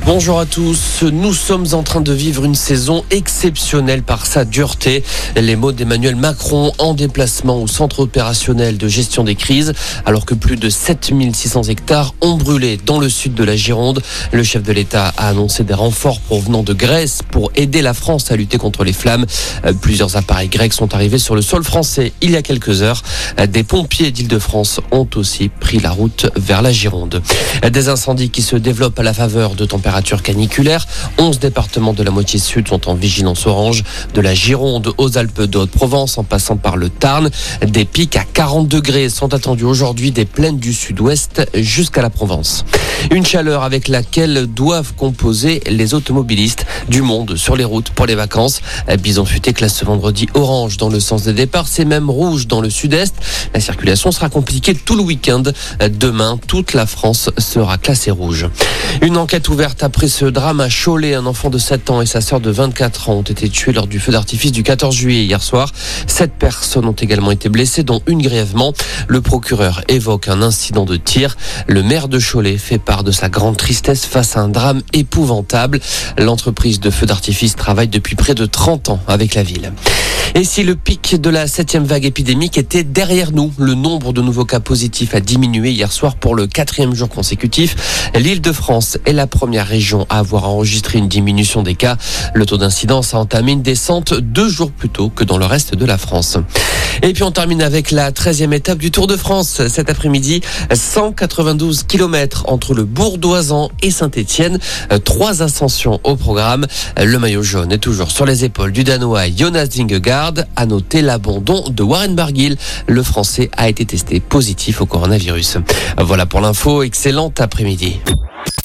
Bonjour à tous. Nous sommes en train de vivre une saison exceptionnelle par sa dureté. Les mots d'Emmanuel Macron en déplacement au centre opérationnel de gestion des crises, alors que plus de 7600 hectares ont brûlé dans le sud de la Gironde. Le chef de l'État a annoncé des renforts provenant de Grèce pour aider la France à lutter contre les flammes. Euh, Plusieurs appareils grecs sont arrivés sur le sol français il y a quelques heures. Euh, Des pompiers d'Île-de-France ont aussi pris la route vers la Gironde. Euh, Des incendies qui se développent à la faveur de caniculaires. 11 départements de la moitié sud sont en vigilance orange, de la Gironde aux Alpes de Haute-Provence en passant par le Tarn. Des pics à 40 degrés sont attendus aujourd'hui des plaines du sud-ouest jusqu'à la Provence. Une chaleur avec laquelle doivent composer les automobilistes du monde sur les routes pour les vacances. Bison futé classe ce vendredi orange dans le sens des départs, c'est même rouge dans le sud-est. La circulation sera compliquée tout le week-end. Demain, toute la France sera classée rouge. Une enquête ouverte après ce drame à Cholet. Un enfant de 7 ans et sa sœur de 24 ans ont été tués lors du feu d'artifice du 14 juillet hier soir. Sept personnes ont également été blessées, dont une grièvement. Le procureur évoque un incident de tir. Le maire de Cholet fait part de sa grande tristesse face à un drame épouvantable. L'entreprise de feu d'artifice travaille depuis près de 30 ans avec la ville. Et si le pic de la septième vague épidémique était derrière nous, le nombre de nouveaux cas positifs a diminué hier soir pour le quatrième jour consécutif. L'Île-de-France est la première région à avoir enregistré une diminution des cas. Le taux d'incidence a entamé une descente deux jours plus tôt que dans le reste de la France. Et puis on termine avec la 13e étape du Tour de France. Cet après-midi, 192 km entre le Bourdoisan et Saint-Etienne. Trois ascensions au programme. Le maillot jaune est toujours sur les épaules du Danois Jonas Vingegaard. À noter l'abandon de Warren Barguil. Le Français a été testé positif au coronavirus. Voilà pour l'info. Excellent après-midi.